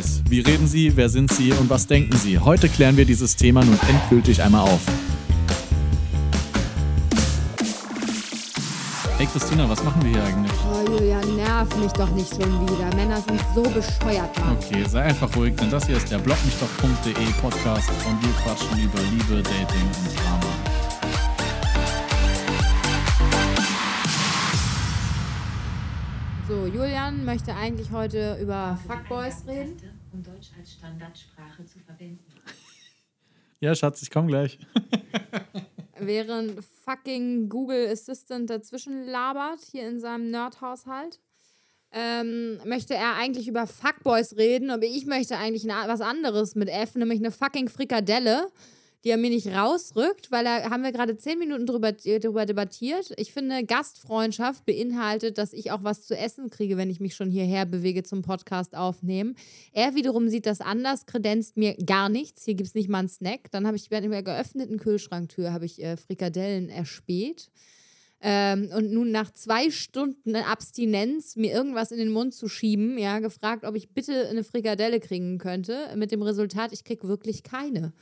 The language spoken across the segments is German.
Fuckboys. Wie reden sie, wer sind sie und was denken sie? Heute klären wir dieses Thema nun endgültig einmal auf. Hey Christina, was machen wir hier eigentlich? Oh, Julia, nerv mich doch nicht schon wieder. Männer sind so bescheuert, Mann. Okay, sei einfach ruhig, denn das hier ist der blogmichdoch.de Podcast und wir quatschen über Liebe, Dating und Drama. Julian möchte eigentlich heute über Fuckboys reden. um Deutsch als Standardsprache zu verwenden. Ja, Schatz, ich komme gleich. Während fucking Google Assistant dazwischen labert, hier in seinem Nerdhaushalt, ähm, möchte er eigentlich über Fuckboys reden, aber ich möchte eigentlich was anderes mit F, nämlich eine fucking Frikadelle, die er mir nicht rausrückt, weil da haben wir gerade zehn Minuten drüber, drüber debattiert. Ich finde, Gastfreundschaft beinhaltet, dass ich auch was zu essen kriege, wenn ich mich schon hierher bewege zum Podcast aufnehmen. Er wiederum sieht das anders, kredenzt mir gar nichts. Hier gibt es nicht mal einen Snack. Dann habe ich bei der geöffneten Kühlschranktür habe ich äh, Frikadellen erspäht. Ähm, und nun nach zwei Stunden Abstinenz mir irgendwas in den Mund zu schieben, ja, gefragt, ob ich bitte eine Frikadelle kriegen könnte. Mit dem Resultat, ich krieg wirklich keine.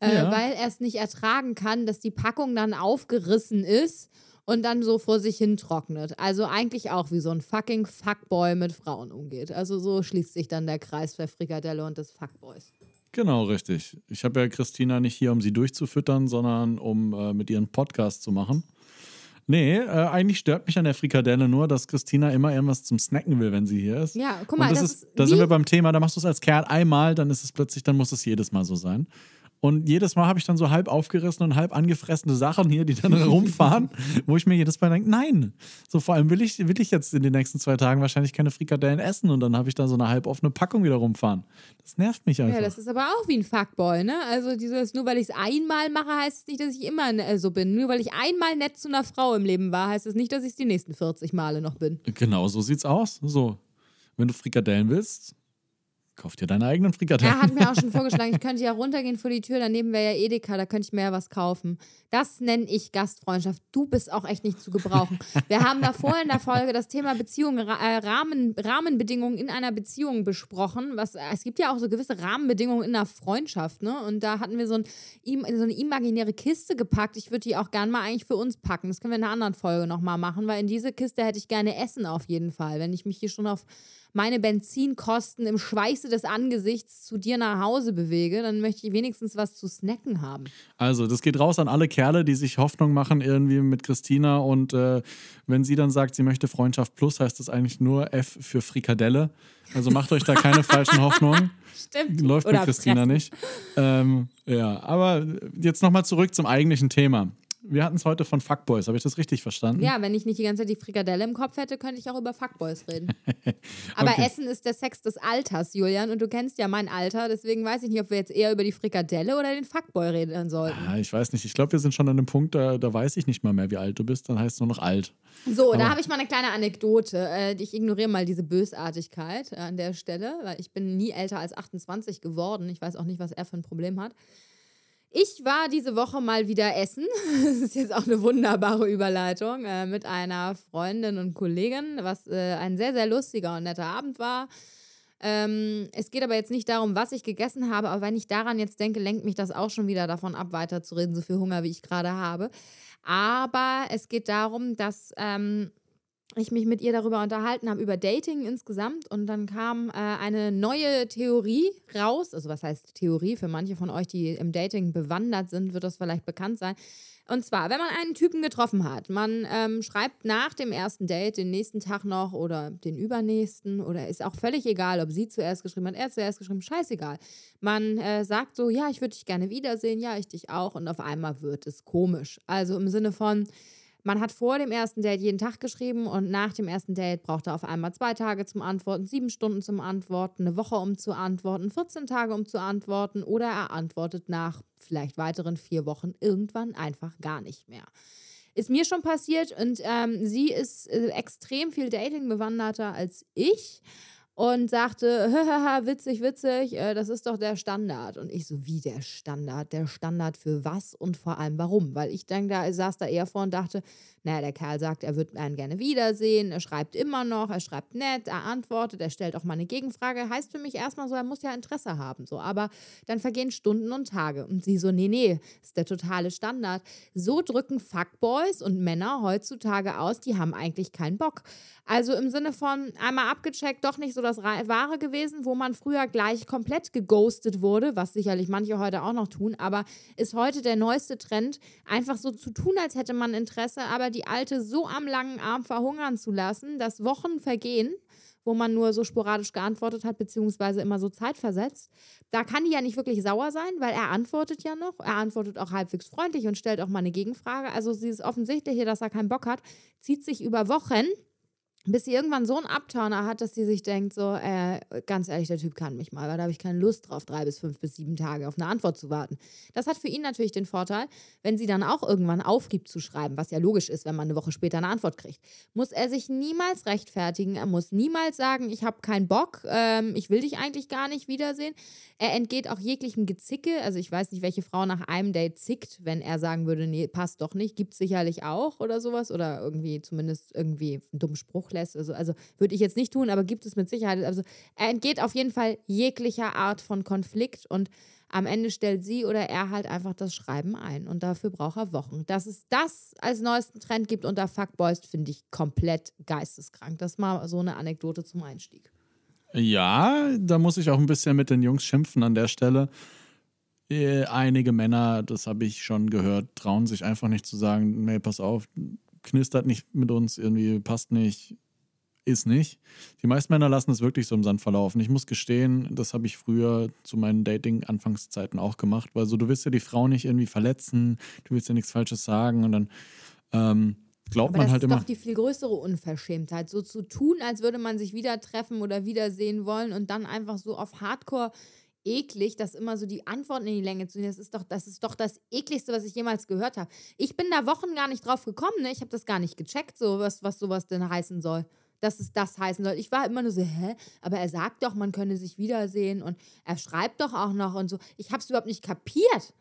Äh, Ja. Weil er es nicht ertragen kann, dass die Packung dann aufgerissen ist und dann so vor sich hin trocknet. Also eigentlich auch wie so ein fucking Fuckboy mit Frauen umgeht. Also so schließt sich dann der Kreis der Frikadelle und des Fuckboys. Genau, richtig. Ich habe ja Christina nicht hier, um sie durchzufüttern, sondern um äh, mit ihren Podcast zu machen. Nee, äh, eigentlich stört mich an der Frikadelle nur, dass Christina immer irgendwas zum Snacken will, wenn sie hier ist. Ja, guck mal, das das ist, ist da sind wir beim Thema, da machst du es als Kerl einmal, dann ist es plötzlich, dann muss es jedes Mal so sein. Und jedes Mal habe ich dann so halb aufgerissene und halb angefressene Sachen hier, die dann rumfahren, wo ich mir jedes Mal denke, nein. So vor allem will ich, will ich jetzt in den nächsten zwei Tagen wahrscheinlich keine Frikadellen essen und dann habe ich da so eine halb offene Packung wieder rumfahren. Das nervt mich einfach. Ja, das ist aber auch wie ein Fuckboy, ne? Also dieses, nur weil ich es einmal mache, heißt es nicht, dass ich immer äh, so bin. Nur weil ich einmal nett zu einer Frau im Leben war, heißt es nicht, dass ich es die nächsten 40 Male noch bin. Genau, so sieht's aus. So, wenn du Frikadellen willst, kauf dir deine eigenen Frikadellen. Er hat mir auch schon vorgeschlagen, ich könnte ja runtergehen vor die Tür, daneben wäre ja Edeka, da könnte ich mir ja was kaufen. Das nenne ich Gastfreundschaft. Du bist auch echt nicht zu gebrauchen. Wir haben davor in der Folge das Thema Beziehung, Ra äh, Rahmen, Rahmenbedingungen in einer Beziehung besprochen. Was, äh, es gibt ja auch so gewisse Rahmenbedingungen in einer Freundschaft, ne? Und da hatten wir so, ein, so eine imaginäre Kiste gepackt. Ich würde die auch gern mal eigentlich für uns packen. Das können wir in einer anderen Folge nochmal machen, weil in diese Kiste hätte ich gerne Essen auf jeden Fall. Wenn ich mich hier schon auf meine Benzinkosten im Schweiße des Angesichts zu dir nach Hause bewege, dann möchte ich wenigstens was zu snacken haben. Also, das geht raus an alle Kerle, die sich Hoffnung machen irgendwie mit Christina und äh, wenn sie dann sagt, sie möchte Freundschaft plus, heißt das eigentlich nur F für Frikadelle. Also macht euch da keine falschen Hoffnungen. Stimmt. Läuft Oder mit Christina fressen. nicht. Ähm, ja, aber jetzt nochmal zurück zum eigentlichen Thema. Wir hatten es heute von Fuckboys, habe ich das richtig verstanden? Ja, wenn ich nicht die ganze Zeit die Frikadelle im Kopf hätte, könnte ich auch über Fuckboys reden. Aber Okay. Essen ist der Sex des Alters, Julian, und du kennst ja mein Alter, deswegen weiß ich nicht, ob wir jetzt eher über die Frikadelle oder den Fuckboy reden sollten. Ja, ich weiß nicht. Ich glaube, wir sind schon an einem Punkt, da, da weiß ich nicht mal mehr, wie alt du bist. Dann heißt es nur noch alt. So, da Aber- habe ich mal eine kleine Anekdote. Äh, ich ignoriere mal diese Bösartigkeit äh, an der Stelle, weil ich bin nie älter als 28 geworden. Ich weiß auch nicht, was er für ein Problem hat. Ich war diese Woche mal wieder essen. Das ist jetzt auch eine wunderbare Überleitung äh, mit einer Freundin und Kollegin, was äh, ein sehr, sehr lustiger und netter Abend war. Ähm, es geht aber jetzt nicht darum, was ich gegessen habe, aber wenn ich daran jetzt denke, lenkt mich das auch schon wieder davon ab, weiterzureden, so viel Hunger, wie ich gerade habe. Aber es geht darum, dass ähm, ich mich mit ihr darüber unterhalten habe, über Dating insgesamt. Und dann kam äh, eine neue Theorie raus. Also, was heißt Theorie? Für manche von euch, die im Dating bewandert sind, wird das vielleicht bekannt sein. Und zwar, wenn man einen Typen getroffen hat, man ähm, schreibt nach dem ersten Date den nächsten Tag noch oder den übernächsten oder ist auch völlig egal, ob sie zuerst geschrieben hat, er zuerst geschrieben, scheißegal. Man äh, sagt so, ja, ich würde dich gerne wiedersehen, ja, ich dich auch und auf einmal wird es komisch. Also im Sinne von, man hat vor dem ersten Date jeden Tag geschrieben und nach dem ersten Date braucht er auf einmal zwei Tage zum Antworten, sieben Stunden zum Antworten, eine Woche um zu antworten, 14 Tage um zu antworten oder er antwortet nach vielleicht weiteren vier Wochen irgendwann einfach gar nicht mehr. Ist mir schon passiert und ähm, sie ist äh, extrem viel Dating bewanderter als ich. Und sagte, haha, witzig, witzig, äh, das ist doch der Standard. Und ich so, wie der Standard? Der Standard für was und vor allem warum? Weil ich denke, da saß da eher vor und dachte, naja, der Kerl sagt, er würde einen gerne wiedersehen, er schreibt immer noch, er schreibt nett, er antwortet, er stellt auch mal eine Gegenfrage. Heißt für mich erstmal so, er muss ja Interesse haben. So, aber dann vergehen Stunden und Tage. Und sie so, nee, nee, ist der totale Standard. So drücken Fuckboys und Männer heutzutage aus, die haben eigentlich keinen Bock. Also im Sinne von einmal abgecheckt, doch nicht so das Wahre gewesen, wo man früher gleich komplett geghostet wurde, was sicherlich manche heute auch noch tun, aber ist heute der neueste Trend, einfach so zu tun, als hätte man Interesse, aber die Alte so am langen Arm verhungern zu lassen, dass Wochen vergehen, wo man nur so sporadisch geantwortet hat, beziehungsweise immer so zeitversetzt. Da kann die ja nicht wirklich sauer sein, weil er antwortet ja noch. Er antwortet auch halbwegs freundlich und stellt auch mal eine Gegenfrage. Also sie ist offensichtlich hier, dass er keinen Bock hat, zieht sich über Wochen bis sie irgendwann so einen Abturner hat, dass sie sich denkt, so, äh, ganz ehrlich, der Typ kann mich mal, weil da habe ich keine Lust drauf, drei bis fünf bis sieben Tage auf eine Antwort zu warten. Das hat für ihn natürlich den Vorteil, wenn sie dann auch irgendwann aufgibt zu schreiben, was ja logisch ist, wenn man eine Woche später eine Antwort kriegt, muss er sich niemals rechtfertigen, er muss niemals sagen, ich habe keinen Bock, ähm, ich will dich eigentlich gar nicht wiedersehen. Er entgeht auch jeglichem Gezicke, also ich weiß nicht, welche Frau nach einem Date zickt, wenn er sagen würde, nee, passt doch nicht, gibt sicherlich auch oder sowas oder irgendwie zumindest irgendwie einen dummen Spruch lässt. Also, also würde ich jetzt nicht tun, aber gibt es mit Sicherheit. Also er entgeht auf jeden Fall jeglicher Art von Konflikt und am Ende stellt sie oder er halt einfach das Schreiben ein und dafür braucht er Wochen. Dass es das als neuesten Trend gibt unter Fuckboys, finde ich komplett geisteskrank. Das mal so eine Anekdote zum Einstieg. Ja, da muss ich auch ein bisschen mit den Jungs schimpfen an der Stelle. Äh, einige Männer, das habe ich schon gehört, trauen sich einfach nicht zu sagen, nee, pass auf, knistert nicht mit uns, irgendwie passt nicht, ist nicht. Die meisten Männer lassen es wirklich so im Sand verlaufen. Ich muss gestehen, das habe ich früher zu meinen Dating-Anfangszeiten auch gemacht, weil so, du willst ja die Frau nicht irgendwie verletzen, du willst ja nichts Falsches sagen und dann ähm, glaubt Aber man das halt ist immer. doch die viel größere Unverschämtheit, so zu tun, als würde man sich wieder treffen oder wiedersehen wollen und dann einfach so auf Hardcore eklig, das immer so die Antworten in die Länge zu ziehen. Das ist doch das, ist doch das ekligste, was ich jemals gehört habe. Ich bin da Wochen gar nicht drauf gekommen, ne? Ich habe das gar nicht gecheckt, so was, was sowas denn heißen soll. Dass es das heißen soll. Ich war immer nur so, hä? Aber er sagt doch, man könne sich wiedersehen und er schreibt doch auch noch und so. Ich habe es überhaupt nicht kapiert.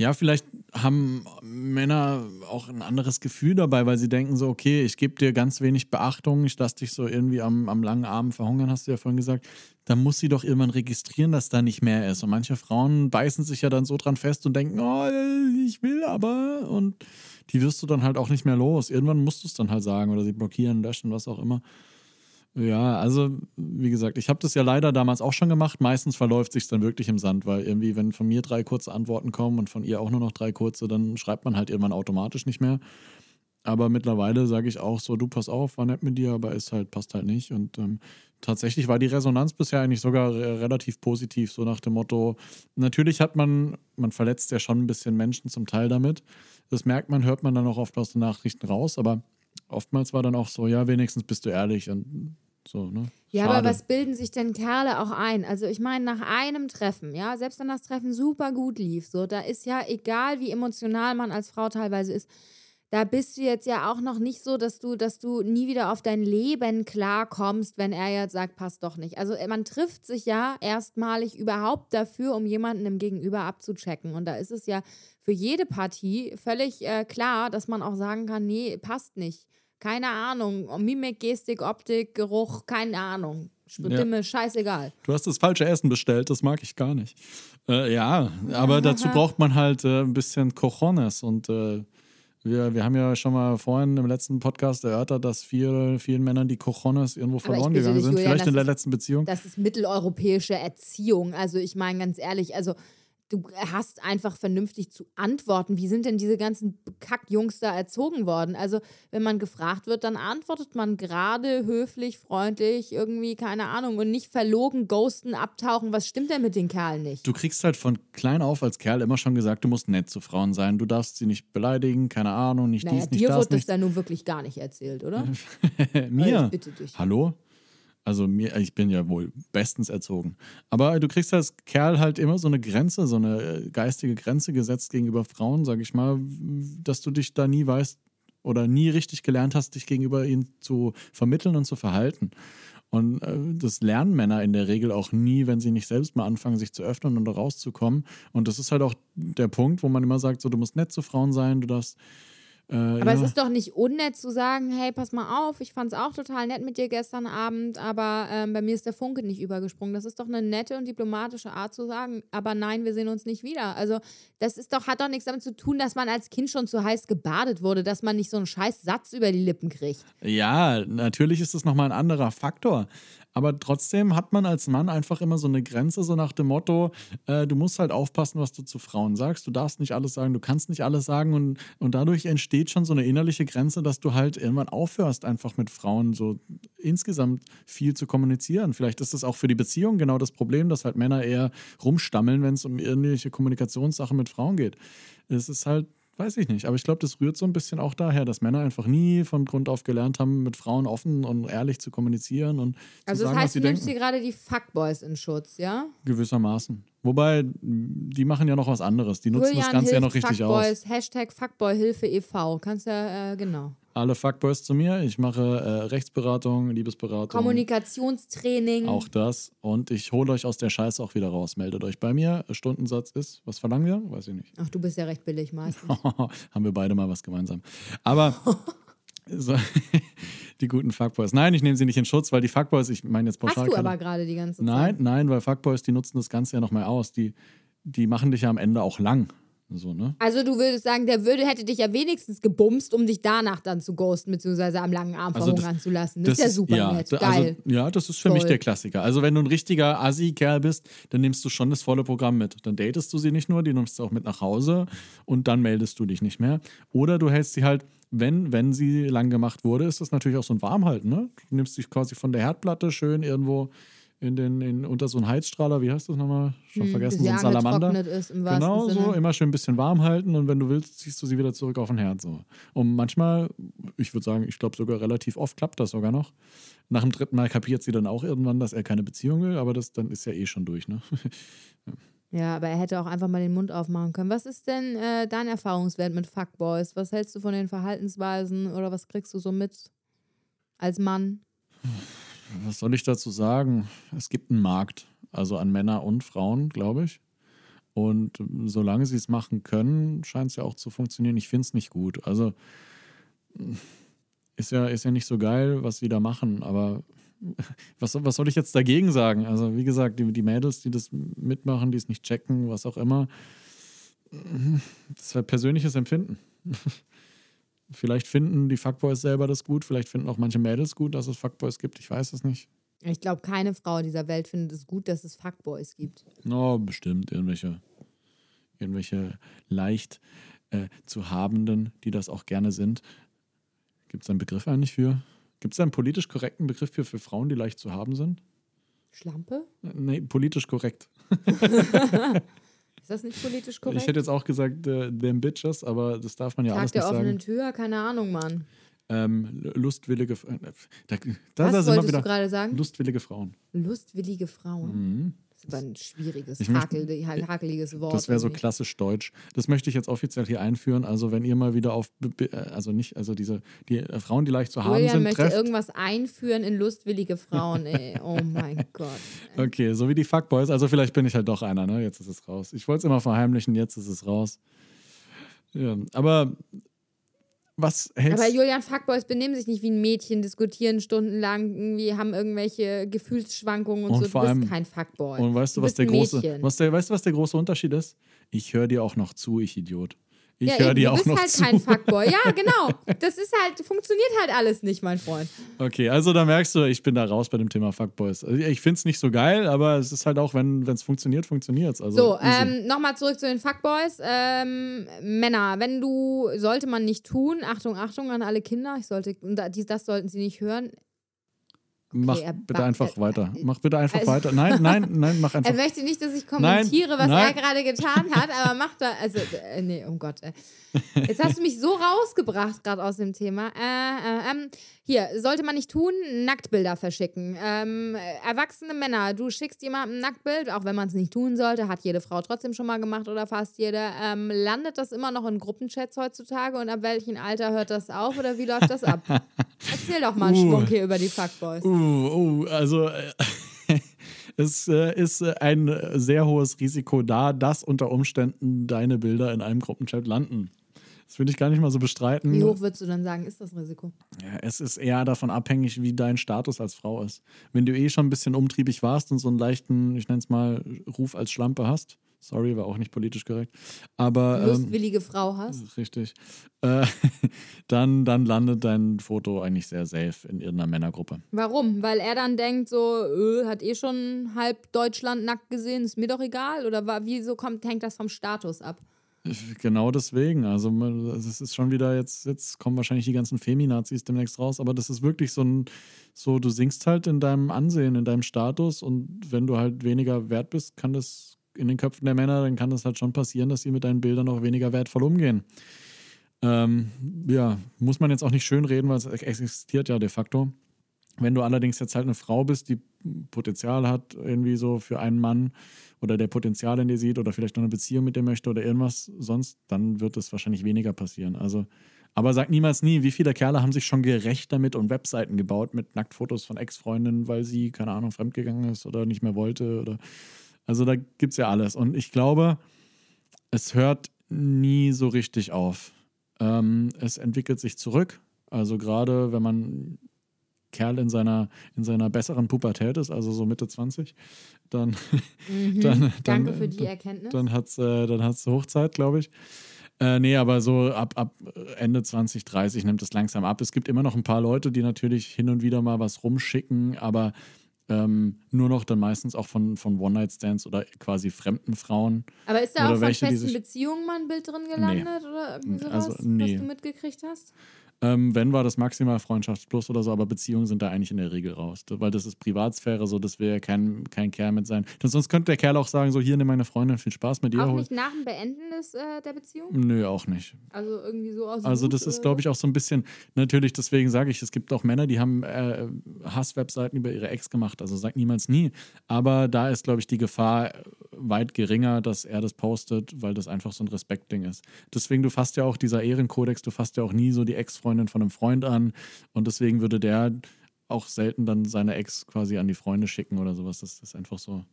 Ja, vielleicht haben Männer auch ein anderes Gefühl dabei, weil sie denken so, okay, ich gebe dir ganz wenig Beachtung, ich lasse dich so irgendwie am, am langen Arm verhungern, hast du ja vorhin gesagt. Dann muss sie doch irgendwann registrieren, dass da nicht mehr ist. Und manche Frauen beißen sich ja dann so dran fest und denken, oh, ich will aber. Und die wirst du dann halt auch nicht mehr los. Irgendwann musst du es dann halt sagen oder sie blockieren, löschen, was auch immer. Ja, also wie gesagt, ich habe das ja leider damals auch schon gemacht. Meistens verläuft sich dann wirklich im Sand, weil irgendwie, wenn von mir drei kurze Antworten kommen und von ihr auch nur noch drei kurze, dann schreibt man halt irgendwann automatisch nicht mehr. Aber mittlerweile sage ich auch so, du pass auf, war nett mit dir, aber es halt passt halt nicht. Und ähm, tatsächlich war die Resonanz bisher eigentlich sogar re relativ positiv, so nach dem Motto, natürlich hat man, man verletzt ja schon ein bisschen Menschen zum Teil damit. Das merkt man, hört man dann auch oft aus den Nachrichten raus, aber oftmals war dann auch so, ja, wenigstens bist du ehrlich und so, ne? Ja, Schade. aber was bilden sich denn Kerle auch ein? Also ich meine, nach einem Treffen, ja, selbst wenn das Treffen super gut lief, so, da ist ja egal, wie emotional man als Frau teilweise ist, da bist du jetzt ja auch noch nicht so, dass du, dass du nie wieder auf dein Leben klarkommst, wenn er jetzt sagt, passt doch nicht. Also man trifft sich ja erstmalig überhaupt dafür, um jemanden im Gegenüber abzuchecken. Und da ist es ja für jede Partie völlig äh, klar, dass man auch sagen kann, nee, passt nicht. Keine Ahnung. Mimik, Gestik, Optik, Geruch, keine Ahnung. Stimme, scheißegal. Du hast das falsche Essen bestellt, das mag ich gar nicht. Äh, ja, aber dazu braucht man halt äh, ein bisschen Cojones und äh, wir, wir haben ja schon mal vorhin im letzten Podcast erörtert, dass viele, vielen Männern die Cojones irgendwo verloren gegangen sind. Julian, Vielleicht in der letzten Beziehung. Das ist mitteleuropäische Erziehung. Also ich meine ganz ehrlich, also du hast einfach vernünftig zu antworten. Wie sind denn diese ganzen Kackjungs da erzogen worden? Also wenn man gefragt wird, dann antwortet man gerade höflich, freundlich, irgendwie, keine Ahnung, und nicht verlogen, ghosten, abtauchen. Was stimmt denn mit den Kerlen nicht? Du kriegst halt von klein auf als Kerl immer schon gesagt, du musst nett zu Frauen sein. Du darfst sie nicht beleidigen, keine Ahnung, nicht naja, dies, nicht dir das, wurde das nicht. dann nun wirklich gar nicht erzählt, oder? Mir? Ich bitte dich. Hallo? Also mir, ich bin ja wohl bestens erzogen. Aber du kriegst als Kerl halt immer so eine Grenze, so eine äh, geistige Grenze gesetzt gegenüber Frauen, sag ich mal, dass du dich da nie weißt oder nie richtig gelernt hast, dich gegenüber ihnen zu vermitteln und zu verhalten. Und äh, das lernen Männer in der Regel auch nie, wenn sie nicht selbst mal anfangen, sich zu öffnen und rauszukommen. Und das ist halt auch der Punkt, wo man immer sagt, so du musst nett zu Frauen sein, du darfst äh, Aber ja, es ist doch nicht unnett zu sagen, hey, pass mal auf, ich fand es auch total nett mit dir gestern Abend, aber ähm, bei mir ist der Funke nicht übergesprungen. Das ist doch eine nette und diplomatische Art zu sagen, aber nein, wir sehen uns nicht wieder. Also das ist doch, hat doch nichts damit zu tun, dass man als Kind schon zu heiß gebadet wurde, dass man nicht so einen scheiß Satz über die Lippen kriegt. Ja, natürlich ist das nochmal ein anderer Faktor. Aber trotzdem hat man als Mann einfach immer so eine Grenze, so nach dem Motto, äh, du musst halt aufpassen, was du zu Frauen sagst. Du darfst nicht alles sagen, du kannst nicht alles sagen. Und, und dadurch entsteht schon so eine innerliche Grenze, dass du halt irgendwann aufhörst, einfach mit Frauen so insgesamt viel zu kommunizieren. Vielleicht ist das auch für die Beziehung genau das Problem, dass halt Männer eher rumstammeln, wenn es um irgendwelche Kommunikationssachen mit Frauen geht. Es ist halt Weiß ich nicht, aber ich glaube, das rührt so ein bisschen auch daher, dass Männer einfach nie von Grund auf gelernt haben, mit Frauen offen und ehrlich zu kommunizieren und Also zu das sagen, was heißt, sie du nimmst hier gerade die Fuckboys in Schutz, ja? Gewissermaßen. Wobei, die machen ja noch was anderes. Die nutzen das Ganze ja noch richtig aus. Fuckboys, Hashtag Fuckboyhilfe e.V. Kannst ja, äh, genau. Alle Fuckboys zu mir. Ich mache äh, Rechtsberatung, Liebesberatung. Kommunikationstraining. Auch das. Und ich hole euch aus der Scheiße auch wieder raus. Meldet euch bei mir. Stundensatz ist, was verlangen wir? Weiß ich nicht. Ach, du bist ja recht billig meistens. Haben wir beide mal was gemeinsam. Aber so, die guten Fuckboys. Nein, ich nehme sie nicht in Schutz, weil die Fuckboys, ich meine jetzt Hast pauschal. du keine- aber gerade die ganze Zeit. Nein, nein, weil Fuckboys, die nutzen das Ganze ja nochmal aus. Die, die machen dich ja am Ende auch lang. So, ne? Also du würdest sagen, der würde, hätte dich ja wenigstens gebumst, um dich danach dann zu ghosten, beziehungsweise am langen Arm Also das- verhungern zu lassen. Das, ist ja super ja, nett. da- Geil. Also, ja, das ist für mich Toll. der Klassiker. Also, wenn du ein richtiger Assi-Kerl bist, dann nimmst du schon das volle Programm mit. Dann datest du sie nicht nur, die nimmst du auch mit nach Hause und dann meldest du dich nicht mehr. Oder du hältst sie halt, wenn, wenn sie lang gemacht wurde, ist das natürlich auch so ein Warmhalten. Ne? Du nimmst dich quasi von der Herdplatte schön irgendwo in den, in, unter so einen Heizstrahler, wie heißt das nochmal? Schon Hm, vergessen, so ein Salamander. ist, Genau so, Sinne. immer schön ein bisschen warm halten und wenn du willst, ziehst du sie wieder zurück auf den Herd. So. Und manchmal, ich würde sagen, ich glaube sogar relativ oft klappt das sogar noch. Nach dem dritten Mal kapiert sie dann auch irgendwann, dass er keine Beziehung will, aber das dann ist ja eh schon durch. Ne? Ja, aber er hätte auch einfach mal den Mund aufmachen können. Was ist denn äh, dein Erfahrungswert mit Fuckboys? Was hältst du von den Verhaltensweisen oder was kriegst du so mit als Mann? Was soll ich dazu sagen? Es gibt einen Markt, also an Männer und Frauen, glaube ich. Und solange sie es machen können, scheint es ja auch zu funktionieren. Ich finde es nicht gut. Also ist ja, ist ja nicht so geil, was sie da machen, aber was, was soll ich jetzt dagegen sagen? Also, wie gesagt, die, die Mädels, die das mitmachen, die es nicht checken, was auch immer, das ist halt persönliches Empfinden. Vielleicht finden die Fuckboys selber das gut, vielleicht finden auch manche Mädels gut, dass es Fuckboys gibt, ich weiß es nicht. Ich glaube, keine Frau dieser Welt findet es gut, dass es Fuckboys gibt. No, bestimmt irgendwelche, irgendwelche leicht äh, zu Habenden, die das auch gerne sind. Gibt es einen Begriff eigentlich für? Gibt es einen politisch korrekten Begriff für, für Frauen, die leicht zu haben sind? Schlampe? Äh, Nee, politisch korrekt. Ist das nicht politisch korrekt? Ich hätte jetzt auch gesagt, äh, them bitches, aber das darf man ja Tag alles der nicht offenen sagen. Tür? Keine Ahnung, Mann. Ähm, lustwillige, äh, da, da, Was da wolltest du gerade sagen? Lustwillige Frauen. Lustwillige Frauen. Mhm. Das ist aber ein schwieriges, Ich hakel, ha- hakeliges Wort. Das wäre so klassisch deutsch. Das möchte ich jetzt offiziell hier einführen. Also wenn ihr mal wieder auf, äh, also nicht, also diese die äh, Frauen, die leicht zu haben Julian sind, möchte trefft. irgendwas einführen in lustwillige Frauen, ey. Oh mein Gott. Okay, so wie die Fuckboys. Also vielleicht bin ich halt doch einer, ne? Jetzt ist es raus. Ich wollte es immer verheimlichen, jetzt ist es raus. Ja, aber was hältst Aber Julian, Fuckboys benehmen sich nicht wie ein Mädchen, diskutieren stundenlang, irgendwie haben irgendwelche Gefühlsschwankungen und, Und so. Du vor bist allem- kein Fuckboy. Und weißt du, Du was bist der große, was der, weißt du, was der große Unterschied ist? Ich höre dir auch noch zu, ich Idiot. Ich ja, höre du auch bist noch halt zu. kein Fuckboy. Ja, genau. Das ist halt, funktioniert halt alles nicht, mein Freund. Okay, also da merkst du, ich bin da raus bei dem Thema Fuckboys. Also Ich finde es nicht so geil, aber es ist halt auch, wenn es funktioniert, funktioniert es. Also So, ähm, nochmal zurück zu den Fuckboys. Ähm, Männer, wenn du, sollte man nicht tun, Achtung, Achtung an alle Kinder, ich sollte, das sollten sie nicht hören. Mach bitte einfach äh, weiter. Mach bitte einfach also- weiter. Nein, nein, nein, mach einfach. Er möchte nicht, dass ich kommentiere, was nein. er gerade getan hat, aber macht da, also, äh, nee, um Gott. Äh. Jetzt hast du mich so rausgebracht, gerade aus dem Thema. Äh, äh, ähm, hier, sollte man nicht tun, Nacktbilder verschicken. Ähm, äh, erwachsene Männer, du schickst jemandem ein Nacktbild, auch wenn man es nicht tun sollte, hat jede Frau trotzdem schon mal gemacht oder fast jede. Ähm, landet das immer noch in Gruppenchats heutzutage und ab welchem Alter hört das auf oder wie läuft das ab? Erzähl doch mal einen Uh. Schwung hier über die Fuckboys. Uh, oh, also äh, es äh, ist äh, ein sehr hohes Risiko da, dass unter Umständen deine Bilder in einem Gruppenchat landen. Das würde ich gar nicht mal so bestreiten. Wie hoch würdest du dann sagen, ist das Risiko? Ja, es ist eher davon abhängig, wie dein Status als Frau ist. Wenn du eh schon ein bisschen umtriebig warst und so einen leichten, ich nenne es mal, Ruf als Schlampe hast, sorry, war auch nicht politisch korrekt, aber. Ähm, Lustwillige Frau hast. Richtig. Äh, dann, dann landet dein Foto eigentlich sehr safe in irgendeiner Männergruppe. Warum? Weil er dann denkt, so, öh, hat eh schon halb Deutschland nackt gesehen, ist mir doch egal? Oder war, wieso kommt, hängt das vom Status ab? Genau deswegen. Also es ist schon wieder jetzt, jetzt kommen wahrscheinlich die ganzen Feminazis demnächst raus, aber das ist wirklich so ein, so, du sinkst halt in deinem Ansehen, in deinem Status und wenn du halt weniger wert bist, kann das in den Köpfen der Männer, dann kann das halt schon passieren, dass sie mit deinen Bildern auch weniger wertvoll umgehen. Ähm, ja, muss man jetzt auch nicht schönreden, weil es existiert ja de facto. Wenn du allerdings jetzt halt eine Frau bist, die Potenzial hat, irgendwie so für einen Mann oder der Potenzial in dir sieht oder vielleicht noch eine Beziehung mit dir möchte oder irgendwas sonst, dann wird es wahrscheinlich weniger passieren. Also, aber sag niemals nie, wie viele Kerle haben sich schon gerecht damit und Webseiten gebaut mit Nacktfotos von Ex-Freundinnen, weil sie, keine Ahnung, fremdgegangen ist oder nicht mehr wollte oder. Also da gibt es ja alles. Und ich glaube, es hört nie so richtig auf. Ähm, es entwickelt sich zurück. Also gerade wenn man Kerl in seiner, in seiner besseren Pubertät ist, also so Mitte 20, dann, Mhm. dann, dann, Danke für die Erkenntnis. dann hat es äh, dann hat's Hochzeit, glaube ich. Äh, nee, aber so ab, ab Ende 2030 nimmt es langsam ab. Es gibt immer noch ein paar Leute, die natürlich hin und wieder mal was rumschicken, aber ähm, nur noch dann meistens auch von, von One-Night-Stands oder quasi fremden Frauen. Aber ist da auch von welche, festen Beziehungen mal ein Bild drin gelandet oder irgendwie sowas, Also, nee. was du mitgekriegt hast? Ähm, wenn war das maximal Freundschaft plus oder so, aber Beziehungen sind da eigentlich in der Regel raus. Weil das ist Privatsphäre, so das will kein, kein Kerl mit sein. Denn sonst könnte der Kerl auch sagen: So, hier nimm meine Freundin, viel Spaß mit ihr. Auch nicht nach dem Beenden des, äh, der Beziehung? Nö, auch nicht. Also irgendwie so aus Also das ist, glaube ich, auch so ein bisschen, natürlich, deswegen sage ich, es gibt auch Männer, die haben äh, Hasswebseiten über ihre Ex gemacht. Also sagt niemals nie. Aber da ist, glaube ich, die Gefahr weit geringer, dass er das postet, weil das einfach so ein Respektding ist. Deswegen, du fasst ja auch dieser Ehrenkodex, du fasst ja auch nie so die Ex-Freundin von einem Freund an. Und deswegen würde der auch selten dann seine Ex quasi an die Freunde schicken oder sowas. Das ist einfach so.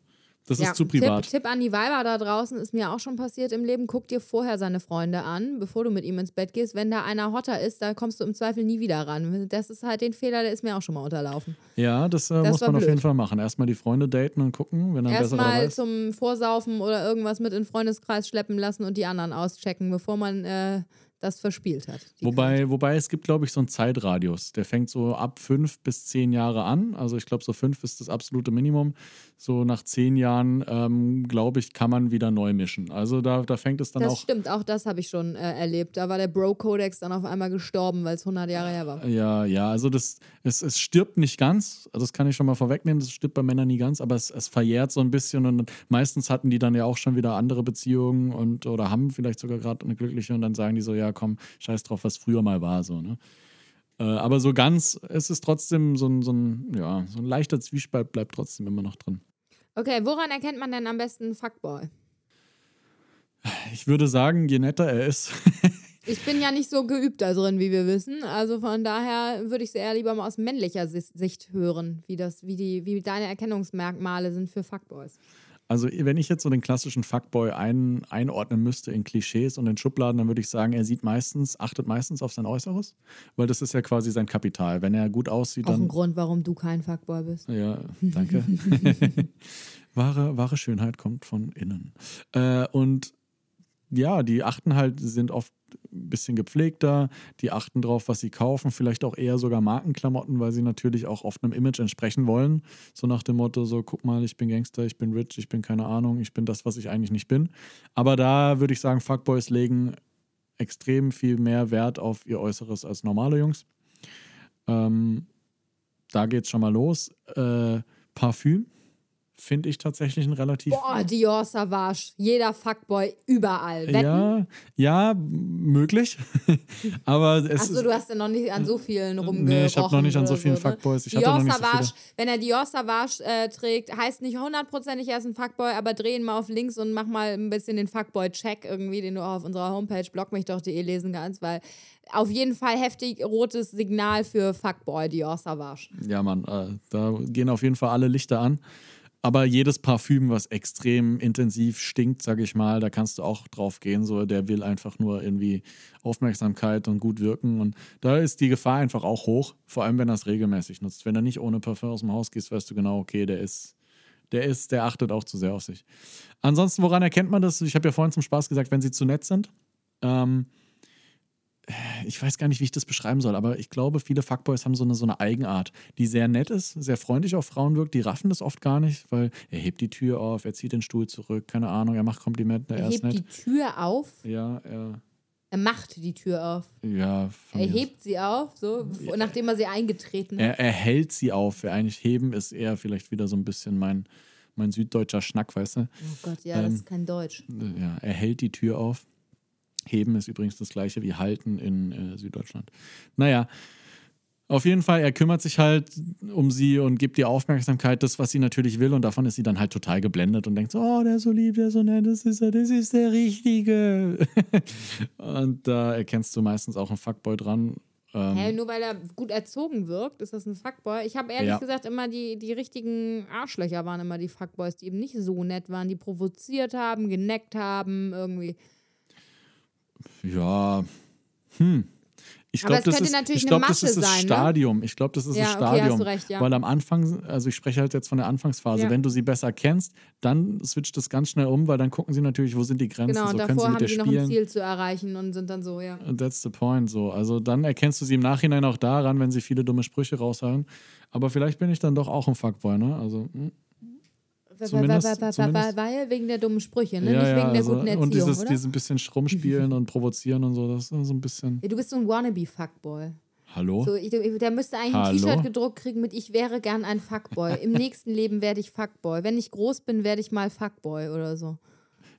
Das Ja, ist zu privat. Tipp, Tipp an die Weiber da draußen, ist mir auch schon passiert im Leben. Guck dir vorher seine Freunde an, bevor du mit ihm ins Bett gehst. Wenn da einer hotter ist, da kommst du im Zweifel nie wieder ran. Das ist halt den Fehler, der ist mir auch schon mal unterlaufen. Ja, das, äh, Das muss man auf blöd. jeden Fall machen. Erstmal die Freunde daten und gucken, wenn er besser Erstmal zum Vorsaufen oder irgendwas mit in den Freundeskreis schleppen lassen und die anderen auschecken, bevor man äh, das verspielt hat. Wobei, wobei es gibt, glaube ich, so einen Zeitradius. Der fängt so ab fünf bis zehn Jahre an. Also ich glaube, so fünf ist das absolute Minimum. So nach zehn Jahren, ähm, glaube ich, kann man wieder neu mischen. Also da, da fängt es dann Das auch. stimmt, auch das habe ich schon äh, erlebt. Da war der Bro-Kodex dann auf einmal gestorben, weil es 100 Jahre her war. Ja, ja, also das, es, es stirbt nicht ganz, also das kann ich schon mal vorwegnehmen, das stirbt bei Männern nie ganz, aber es, es verjährt so ein bisschen und meistens hatten die dann ja auch schon wieder andere Beziehungen und oder haben vielleicht sogar gerade eine glückliche und dann sagen die so, ja komm, scheiß drauf, was früher mal war, so, ne? Äh, aber so ganz, es ist trotzdem so ein, so ein, ja, so ein leichter Zwiespalt bleibt trotzdem immer noch drin. Okay, woran erkennt man denn am besten einen Fuckboy? Ich würde sagen, je netter er ist, Ich bin ja nicht so geübt da drin, wie wir wissen. Also von daher würde ich es eher lieber mal aus männlicher Sicht hören, wie das, wie die, wie deine Erkennungsmerkmale sind für Fuckboys. Also, wenn ich jetzt so den klassischen Fuckboy ein, einordnen müsste in Klischees und in Schubladen, dann würde ich sagen, er sieht meistens, achtet meistens auf sein Äußeres, weil das ist ja quasi sein Kapital. Wenn er gut aussieht, Auch ein dann. Grund, warum du kein Fuckboy bist. Ja, danke. wahre, wahre Schönheit kommt von innen. Äh, und ja, die achten halt, sind oft ein bisschen gepflegter, die achten drauf, was sie kaufen, vielleicht auch eher sogar Markenklamotten, weil sie natürlich auch oft einem Image entsprechen wollen. So nach dem Motto, so guck mal, ich bin Gangster, ich bin rich, ich bin keine Ahnung, ich bin das, was ich eigentlich nicht bin. Aber da würde ich sagen, Fuckboys legen extrem viel mehr Wert auf ihr Äußeres als normale Jungs. Ähm, da geht's schon mal los. Äh, Parfüm finde ich tatsächlich ein relativ. Boah, Dior Savage. Jeder Fuckboy überall. Wetten? ja, ja, möglich. Aber es Achso, du hast ja noch nicht an so vielen rumgerochen. Nee, ich hab noch nicht an so vielen ne? Fuckboys. Ich Dior so Savage, viele. wenn er Dior Savage äh, trägt, heißt nicht hundertprozentig, er ist ein Fuckboy, aber dreh ihn mal auf links und mach mal ein bisschen den Fuckboy-Check irgendwie, den du auch auf unserer Homepage blogmich.de lesen kannst, weil auf jeden Fall heftig rotes Signal für Fuckboy Dior Savage. Ja, Mann, äh, da gehen auf jeden Fall alle Lichter an. Aber jedes Parfüm, was extrem intensiv stinkt, sage ich mal, da kannst du auch drauf gehen. So, der will einfach nur irgendwie Aufmerksamkeit und gut wirken. Und da ist die Gefahr einfach auch hoch, vor allem wenn er es regelmäßig nutzt. Wenn er nicht ohne Parfüm aus dem Haus gehst, weißt du genau, okay, der ist, der ist, der achtet auch zu sehr auf sich. Ansonsten, woran erkennt man das? Ich habe ja vorhin zum Spaß gesagt, wenn sie zu nett sind. Ähm, ich weiß gar nicht, wie ich das beschreiben soll, aber ich glaube, viele Fuckboys haben so eine, so eine Eigenart, die sehr nett ist, sehr freundlich auf Frauen wirkt. Die raffen das oft gar nicht, weil er hebt die Tür auf, er zieht den Stuhl zurück, keine Ahnung, er macht Komplimente, er, Er hebt die nett. Tür auf, Ja, er, er macht die Tür auf. ja. Er hebt sie auf, so, bevor- nachdem er sie eingetreten hat. Er, er hält sie auf. Eigentlich heben ist eher vielleicht wieder so ein bisschen mein, mein süddeutscher Schnack, weißt du? Oh Gott, ja, das Ähm, ist kein Deutsch. Ja, er hält die Tür auf. Heben ist übrigens das gleiche wie halten in äh, Süddeutschland. Naja, auf jeden Fall, er kümmert sich halt um sie und gibt ihr Aufmerksamkeit, das, was sie natürlich will. Und davon ist sie dann halt total geblendet und denkt so, oh, der ist so lieb, der ist so nett, das ist er, das ist der Richtige. und da erkennst du meistens auch einen Fuckboy dran. Ähm, Hä, nur weil er gut erzogen wirkt, ist das ein Fuckboy. Ich habe ehrlich Ja. gesagt immer die, die richtigen Arschlöcher waren immer die Fuckboys, die eben nicht so nett waren, die provoziert haben, geneckt haben, irgendwie. Ja, hm. Ich Aber glaube, es das, könnte ist, natürlich ich glaub, das ist das sein, ne? Stadium. Ich glaube, das ist Ja, das okay, Stadium. du recht, ja. Weil am Anfang, also ich spreche halt jetzt von der Anfangsphase, Ja. wenn du sie besser kennst, dann switcht das ganz schnell um, weil dann gucken sie natürlich, wo sind die Grenzen, Genau, so und können sie davor mit haben die noch ein. Ziel zu erreichen und sind dann so, ja. That's the point, so. Also dann erkennst du sie im Nachhinein auch daran, wenn sie viele dumme Sprüche raushauen. Aber vielleicht bin ich dann doch auch ein Fuckboy, ne? Also, hm. Weil, Zumindest- weil, zumindest- weil wegen der dummen Sprüche, ne? ja, nicht ja, wegen der also, guten Erziehung, Und dieses, oder? dieses bisschen Schrummspielen und Provozieren und so, das ist so ein bisschen. Ja, du bist so ein Wannabe-Fuckboy. Hallo? So, ich, der müsste eigentlich Hallo? ein T-Shirt gedruckt kriegen mit Ich wäre gern ein Fuckboy. Im nächsten Leben werde ich Fuckboy. Wenn ich groß bin, werde ich mal Fuckboy oder so.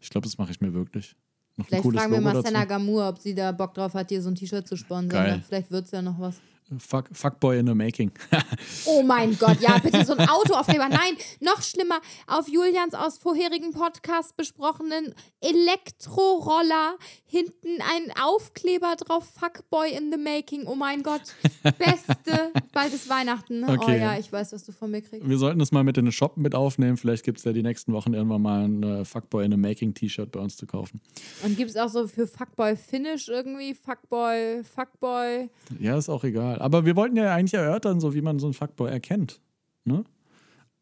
Ich glaube, das mache ich mir wirklich. Noch Vielleicht fragen wir Logo mal dazu. Senna Gamur, ob sie da Bock drauf hat, dir so ein T-Shirt zu sponsern. Vielleicht wird es ja noch was. Fuck, Fuckboy in the making. Oh mein Gott, ja, bitte so ein Autoaufkleber. Nein, noch schlimmer. Auf Julians aus vorherigen Podcast besprochenen Elektroroller hinten ein Aufkleber drauf. Fuckboy in the making. Oh mein Gott. Beste. Bald ist Weihnachten. Ne? Oh Okay. ja, ich weiß, was du von mir kriegst. Wir sollten das mal mit in den Shop mit aufnehmen. Vielleicht gibt es ja die nächsten Wochen irgendwann mal ein äh, Fuckboy in the making T-Shirt bei uns zu kaufen. Und gibt es auch so für Fuckboy Finish irgendwie? Fuckboy, Fuckboy. Ja, ist auch egal. Aber wir wollten ja eigentlich erörtern, so wie man so einen Fuckboy erkennt. Ne?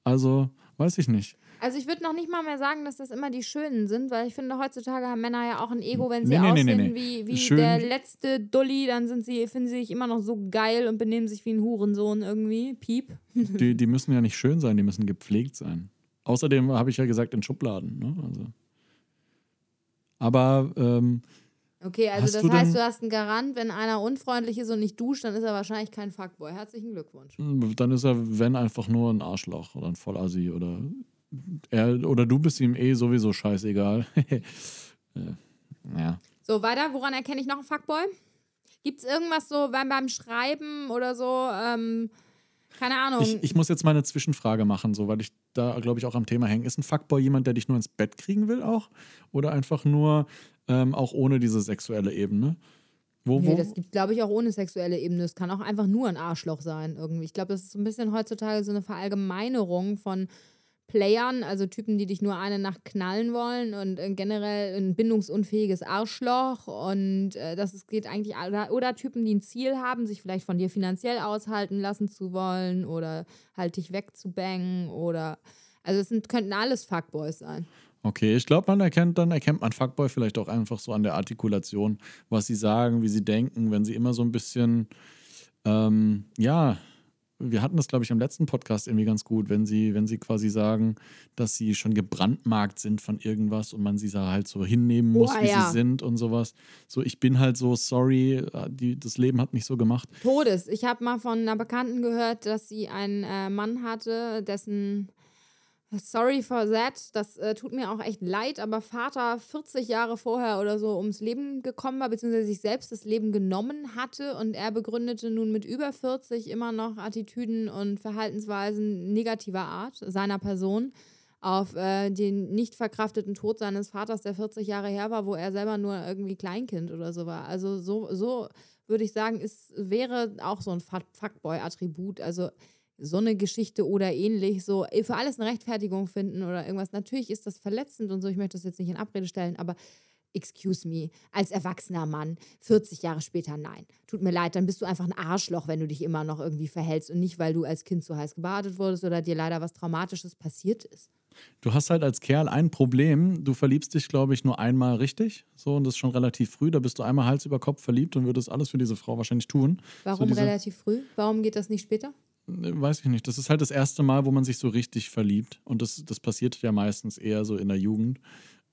Also, weiß ich nicht. Also ich würde noch nicht mal mehr sagen, dass das immer die Schönen sind, weil ich finde, heutzutage haben Männer ja auch ein Ego, wenn sie Nee, nee, aussehen nee, nee. wie, wie Schön- der letzte Dulli, dann sind sie, finden sie sich immer noch so geil und benehmen sich wie ein Hurensohn irgendwie. Piep. Die, die müssen ja nicht schön sein, die müssen gepflegt sein. Außerdem habe ich ja gesagt, in Schubladen. Ne? Also. Aber ähm, Okay, also Hast das du heißt, du hast einen Garant, wenn einer unfreundlich ist und nicht duscht, dann ist er wahrscheinlich kein Fuckboy. Herzlichen Glückwunsch. dann ist er, wenn, einfach nur ein Arschloch oder ein Vollassi oder er oder du bist ihm eh sowieso scheißegal. Äh, ja. So, weiter. Woran erkenne ich noch einen Fuckboy? Gibt es irgendwas so beim, beim Schreiben oder so? Ähm, keine Ahnung. Ich, ich muss jetzt mal eine Zwischenfrage machen, so, weil ich da, glaube ich, auch am Thema hänge. Ist ein Fuckboy jemand, der dich nur ins Bett kriegen will auch? Oder einfach nur ähm, auch ohne diese sexuelle Ebene? Wo, wo? Nee, das gibt, glaube ich, auch ohne sexuelle Ebene. Es kann auch einfach nur ein Arschloch sein irgendwie. Ich glaube, das ist so ein bisschen heutzutage so eine Verallgemeinerung von Playern, also Typen, die dich nur eine Nacht knallen wollen und äh, generell ein bindungsunfähiges Arschloch und äh, das ist, geht eigentlich oder, oder Typen, die ein Ziel haben, sich vielleicht von dir finanziell aushalten lassen zu wollen oder halt dich wegzubangen oder also es sind, könnten alles Fuckboys sein. Okay, ich glaube, man erkennt, dann erkennt man Fuckboy vielleicht auch einfach so an der Artikulation, was sie sagen, wie sie denken, wenn sie immer so ein bisschen, ähm, ja, wir hatten das, glaube ich, im letzten Podcast irgendwie ganz gut, wenn sie, wenn sie quasi sagen, dass sie schon gebrandmarkt sind von irgendwas und man sie da halt so hinnehmen muss, Oh, wie ja. sie sind und sowas. So, ich bin halt so sorry, die, das Leben hat mich so gemacht. Todes. Ich habe mal von einer Bekannten gehört, dass sie einen äh, Mann hatte, dessen Sorry for that. Das äh, tut mir auch echt leid, aber Vater 40 Jahre vorher oder so ums Leben gekommen war, beziehungsweise sich selbst das Leben genommen hatte und er begründete nun mit über 40 immer noch Attitüden und Verhaltensweisen negativer Art seiner Person auf äh, den nicht verkrafteten Tod seines Vaters, der 40 Jahre her war, wo er selber nur irgendwie Kleinkind oder so war. Also so, so würde ich sagen, es wäre auch so ein Fuckboy-Attribut. Also so eine Geschichte oder ähnlich, so äh, für alles eine Rechtfertigung finden oder irgendwas. Natürlich ist das verletzend und so, ich möchte das jetzt nicht in Abrede stellen, aber excuse me, als erwachsener Mann, 40 Jahre später, nein. Tut mir leid, dann bist du einfach ein Arschloch, wenn du dich immer noch irgendwie verhältst und nicht, weil du als Kind so heiß gebadet wurdest oder dir leider was Traumatisches passiert ist. Du hast halt als Kerl ein Problem. Du verliebst dich, glaube ich, nur einmal richtig. So, und das ist schon relativ früh. Da bist du einmal Hals über Kopf verliebt und würdest alles für diese Frau wahrscheinlich tun. Warum so relativ früh? Warum geht das nicht später? Weiß ich nicht. Das ist halt das erste Mal, wo man sich so richtig verliebt. Und das, das passiert ja meistens eher so in der Jugend.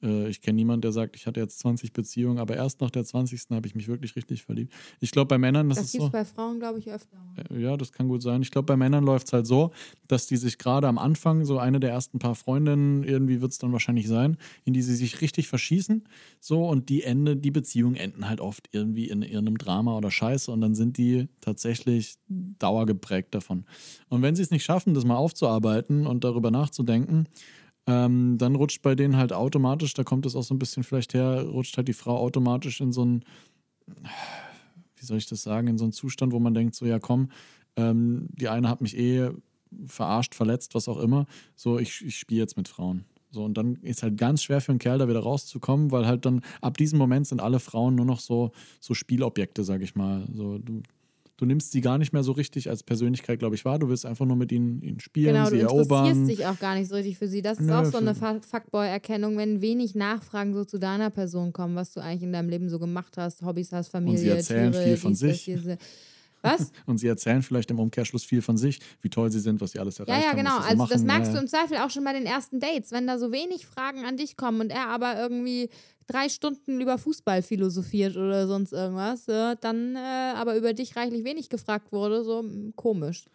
Äh, ich kenne niemanden, der sagt, ich hatte jetzt 20 Beziehungen, aber erst nach der 20. habe ich mich wirklich richtig verliebt. Ich glaube, bei Männern das, das ist so. Das gibt bei Frauen, glaube ich, öfter. Äh, ja, das kann gut sein. Ich glaube, bei Männern läuft es halt so, dass die sich gerade am Anfang, so eine der ersten paar Freundinnen, irgendwie wird es dann wahrscheinlich sein, in die sie sich richtig verschießen. So, und die Ende, die Beziehungen enden halt oft irgendwie in irgendeinem Drama oder Scheiße und dann sind die tatsächlich dauergeprägt davon. Und wenn sie es nicht schaffen, das mal aufzuarbeiten und darüber nachzudenken, ähm, dann rutscht bei denen halt automatisch, da kommt es auch so ein bisschen vielleicht her, rutscht halt die Frau automatisch in so einen, wie soll ich das sagen, in so einen Zustand, wo man denkt, so ja komm, ähm, die eine hat mich eh verarscht, verletzt, was auch immer. So, ich, ich spiele jetzt mit Frauen. So, und dann ist halt ganz schwer für einen Kerl da wieder rauszukommen, weil halt dann ab diesem Moment sind alle Frauen nur noch so, so Spielobjekte, sag ich mal. So, du, Du nimmst sie gar nicht mehr so richtig als Persönlichkeit, glaube ich, wahr. Du willst einfach nur mit ihnen, ihnen spielen, genau, sie du erobern. Du interessierst dich auch gar nicht so richtig für sie. Das ist Nö, auch so eine Fuckboy-Erkennung, wenn wenig Nachfragen so zu deiner Person kommen, was du eigentlich in deinem Leben so gemacht hast, Hobbys hast, Familie, Und sie erzählen Tiere, viel von dies, sich. Das, diese, was? Und sie erzählen vielleicht im Umkehrschluss viel von sich, wie toll sie sind, was sie alles erreicht haben. Ja, ja, genau. Haben, also machen. das merkst ja, du im Zweifel auch schon bei den ersten Dates, wenn da so wenig Fragen an dich kommen und er aber irgendwie drei Stunden über Fußball philosophiert oder sonst irgendwas, dann äh, aber über dich reichlich wenig gefragt wurde, so hm, komisch.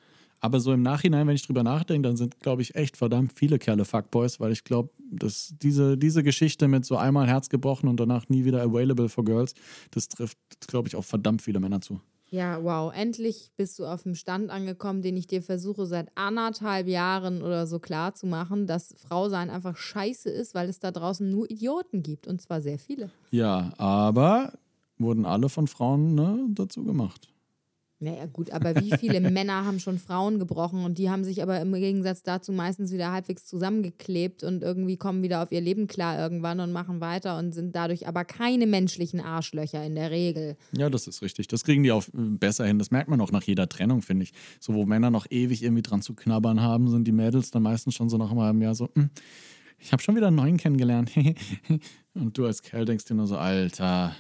Aber so im Nachhinein, wenn ich drüber nachdenke, dann sind, glaube ich, echt verdammt viele Kerle Fuckboys, weil ich glaube, dass diese, diese Geschichte mit so einmal Herz gebrochen und danach nie wieder available for girls, das trifft, glaube ich, auch verdammt viele Männer zu. Ja, wow. Endlich bist du auf dem Stand angekommen, den ich dir versuche seit anderthalb Jahren oder so klar zu machen, dass Frausein einfach scheiße ist, weil es da draußen nur Idioten gibt. Und zwar sehr viele. Ja, aber wurden alle von Frauen ne, dazu gemacht. Naja, gut, aber wie viele Männer haben schon Frauen gebrochen und die haben sich aber im Gegensatz dazu meistens wieder halbwegs zusammengeklebt und irgendwie kommen wieder auf ihr Leben klar irgendwann und machen weiter und sind dadurch aber keine menschlichen Arschlöcher in der Regel. Ja, das ist richtig. Das kriegen die auch besser hin. Das merkt man auch nach jeder Trennung, finde ich. So, wo Männer noch ewig irgendwie dran zu knabbern haben, sind die Mädels dann meistens schon so nach einem halben Jahr so, hm, ich habe schon wieder einen neuen kennengelernt. und du als Kerl denkst dir nur so, Alter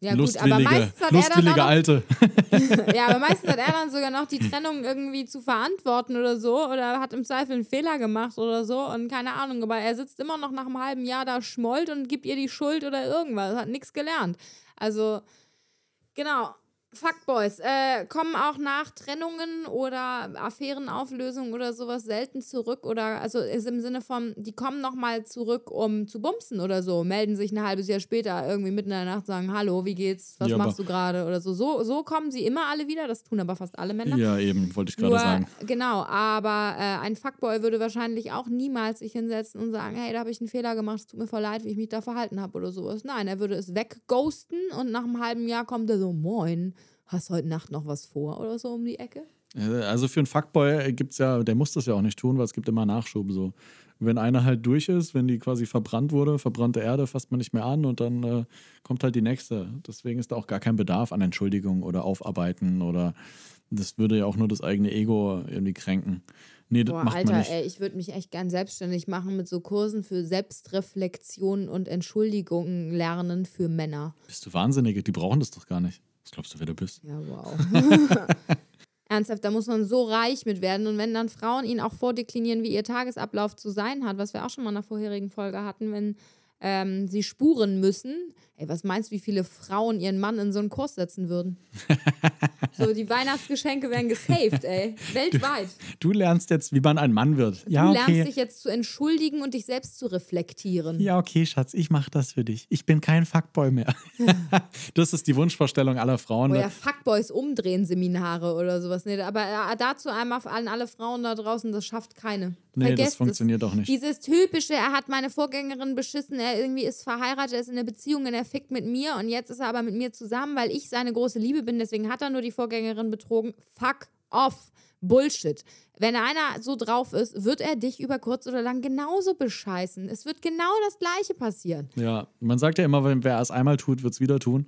ja, gut, aber meistens hat er dann noch, Alte. ja, aber meistens hat er dann sogar noch die Trennung irgendwie zu verantworten oder so oder hat im Zweifel einen Fehler gemacht oder so und keine Ahnung, aber er sitzt immer noch nach einem halben Jahr da schmollt und gibt ihr die Schuld oder irgendwas, hat nichts gelernt. Also, genau. Fuckboys äh, kommen auch nach Trennungen oder Affärenauflösungen oder sowas selten zurück oder also ist im Sinne von, die kommen nochmal zurück, um zu bumsen oder so, melden sich ein halbes Jahr später irgendwie mitten in der Nacht, sagen, hallo, wie geht's, was ja, machst du gerade oder so. so. So kommen sie immer alle wieder, das tun aber fast alle Männer. Ja, eben, wollte ich gerade sagen. Genau, aber äh, ein Fuckboy würde wahrscheinlich auch niemals sich hinsetzen und sagen, hey, da habe ich einen Fehler gemacht, es tut mir voll leid, wie ich mich da verhalten habe oder sowas. Nein, er würde es wegghosten und nach einem halben Jahr kommt er so, moin, hast heute Nacht noch was vor oder so um die Ecke? Also für einen Fuckboy gibt es ja, der muss das ja auch nicht tun, weil es gibt immer Nachschub so. Wenn einer halt durch ist, wenn die quasi verbrannt wurde, verbrannte Erde, fasst man nicht mehr an und dann äh, kommt halt die nächste. Deswegen ist da auch gar kein Bedarf an Entschuldigung oder Aufarbeiten oder das würde ja auch nur das eigene Ego irgendwie kränken. Nee, das Boah, macht Alter, man nicht. Ey, ich würde mich echt gern selbstständig machen mit so Kursen für Selbstreflexion und Entschuldigungen lernen für Männer. Bist du wahnsinnig? Die brauchen das doch gar nicht. Was glaubst du, wer du bist? Ja, wow. Ernsthaft, da muss man so reich mit werden. Und wenn dann Frauen ihn auch vordeklinieren, wie ihr Tagesablauf zu sein hat, was wir auch schon mal in der vorherigen Folge hatten, wenn ähm, sie spuren müssen. Ey, was meinst du, wie viele Frauen ihren Mann in so einen Kurs setzen würden? so, die Weihnachtsgeschenke werden gesaved, ey. Weltweit. Du lernst jetzt, wie man ein Mann wird. Ja, du okay. lernst dich jetzt zu entschuldigen und dich selbst zu reflektieren. Ja, okay, Schatz, ich mache das für dich. Ich bin kein Fuckboy mehr. das ist die Wunschvorstellung aller Frauen. Oder Fuckboys umdrehen Seminare oder sowas. Nee, aber äh, dazu einmal an alle Frauen da draußen, das schafft keine. Nee, das Vergesst funktioniert es. auch nicht. Dieses typische, er hat meine Vorgängerin beschissen, er irgendwie ist verheiratet, er ist in einer Beziehung und er fickt mit mir und jetzt ist er aber mit mir zusammen, weil ich seine große Liebe bin, deswegen hat er nur die Vorgängerin betrogen. Fuck off. Bullshit. Wenn einer so drauf ist, wird er dich über kurz oder lang genauso bescheißen. Es wird genau das Gleiche passieren. Ja, man sagt ja immer, wenn wer es einmal tut, wird es wieder tun.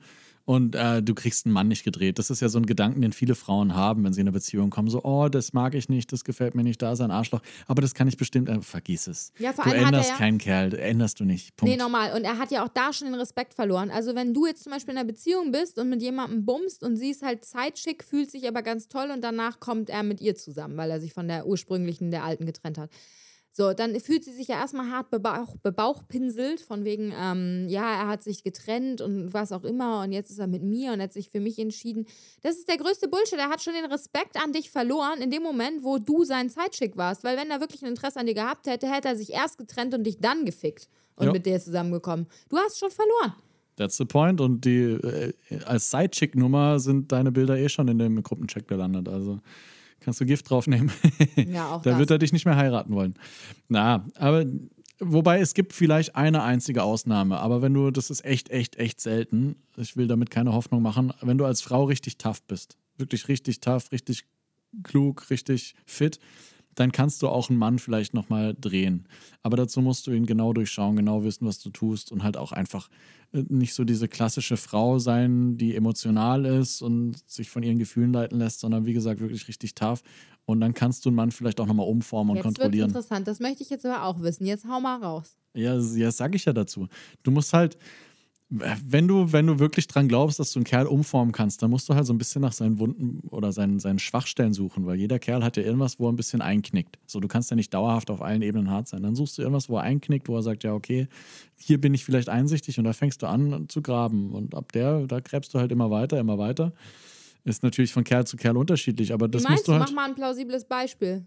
Und äh, du kriegst einen Mann nicht gedreht. Das ist ja so ein Gedanken, den viele Frauen haben, wenn sie in eine Beziehung kommen. So, oh, das mag ich nicht, das gefällt mir nicht, da ist ein Arschloch. Aber das kann ich bestimmt, äh, vergiss es. Ja, vor du allem er änderst ja- keinen Kerl, änderst du nicht. Punkt. Nee, normal. Und er hat ja auch da schon den Respekt verloren. Also, wenn du jetzt zum Beispiel in einer Beziehung bist und mit jemandem bummst und sie ist halt zeitschick, fühlt sich aber ganz toll und danach kommt er mit ihr zusammen, weil er sich von der ursprünglichen, der alten getrennt hat. So, dann fühlt sie sich ja erstmal hart bebauch, bebauchpinselt, von wegen, ähm, ja, er hat sich getrennt und was auch immer und jetzt ist er mit mir und hat sich für mich entschieden. Das ist der größte Bullshit. Er hat schon den Respekt an dich verloren in dem Moment, wo du sein Zeitschick warst. Weil wenn er wirklich ein Interesse an dir gehabt hätte, hätte er sich erst getrennt und dich dann gefickt und Ja. mit dir zusammengekommen. Du hast schon verloren. That's the point. Und die äh, als Sidechick-Nummer sind deine Bilder eh schon in dem Gruppencheck gelandet. Also kannst du Gift draufnehmen. Ja, auch da das. wird er dich nicht mehr heiraten wollen. Na, aber wobei es gibt vielleicht eine einzige Ausnahme. Aber wenn du, das ist echt, echt, echt selten. Ich will damit keine Hoffnung machen. Wenn du als Frau richtig tough bist, wirklich richtig tough, richtig klug, richtig fit, dann kannst du auch einen Mann vielleicht nochmal drehen. Aber dazu musst du ihn genau durchschauen, genau wissen, was du tust und halt auch einfach äh, nicht so diese klassische Frau sein, die emotional ist und sich von ihren Gefühlen leiten lässt, sondern wie gesagt wirklich richtig tough. Und dann kannst du einen Mann vielleicht auch nochmal umformen und Jetzt wird kontrollieren. interessant. Das möchte ich jetzt aber auch wissen. Jetzt hau mal raus. Ja, das- ja, das sage ich ja dazu. Du musst halt, wenn du, wenn du wirklich dran glaubst, dass du einen Kerl umformen kannst, dann musst du halt so ein bisschen nach seinen Wunden oder seinen, seinen Schwachstellen suchen, weil jeder Kerl hat ja irgendwas, wo er ein bisschen einknickt. So, du kannst ja nicht dauerhaft auf allen Ebenen hart sein. Dann suchst du irgendwas, wo er einknickt, wo er sagt, ja, okay, hier bin ich vielleicht einsichtig und da fängst du an zu graben. Und ab der, da gräbst du halt immer weiter, immer weiter. Ist natürlich von Kerl zu Kerl unterschiedlich, aber das Wie musst meinst du du? halt. Mach mal ein plausibles Beispiel.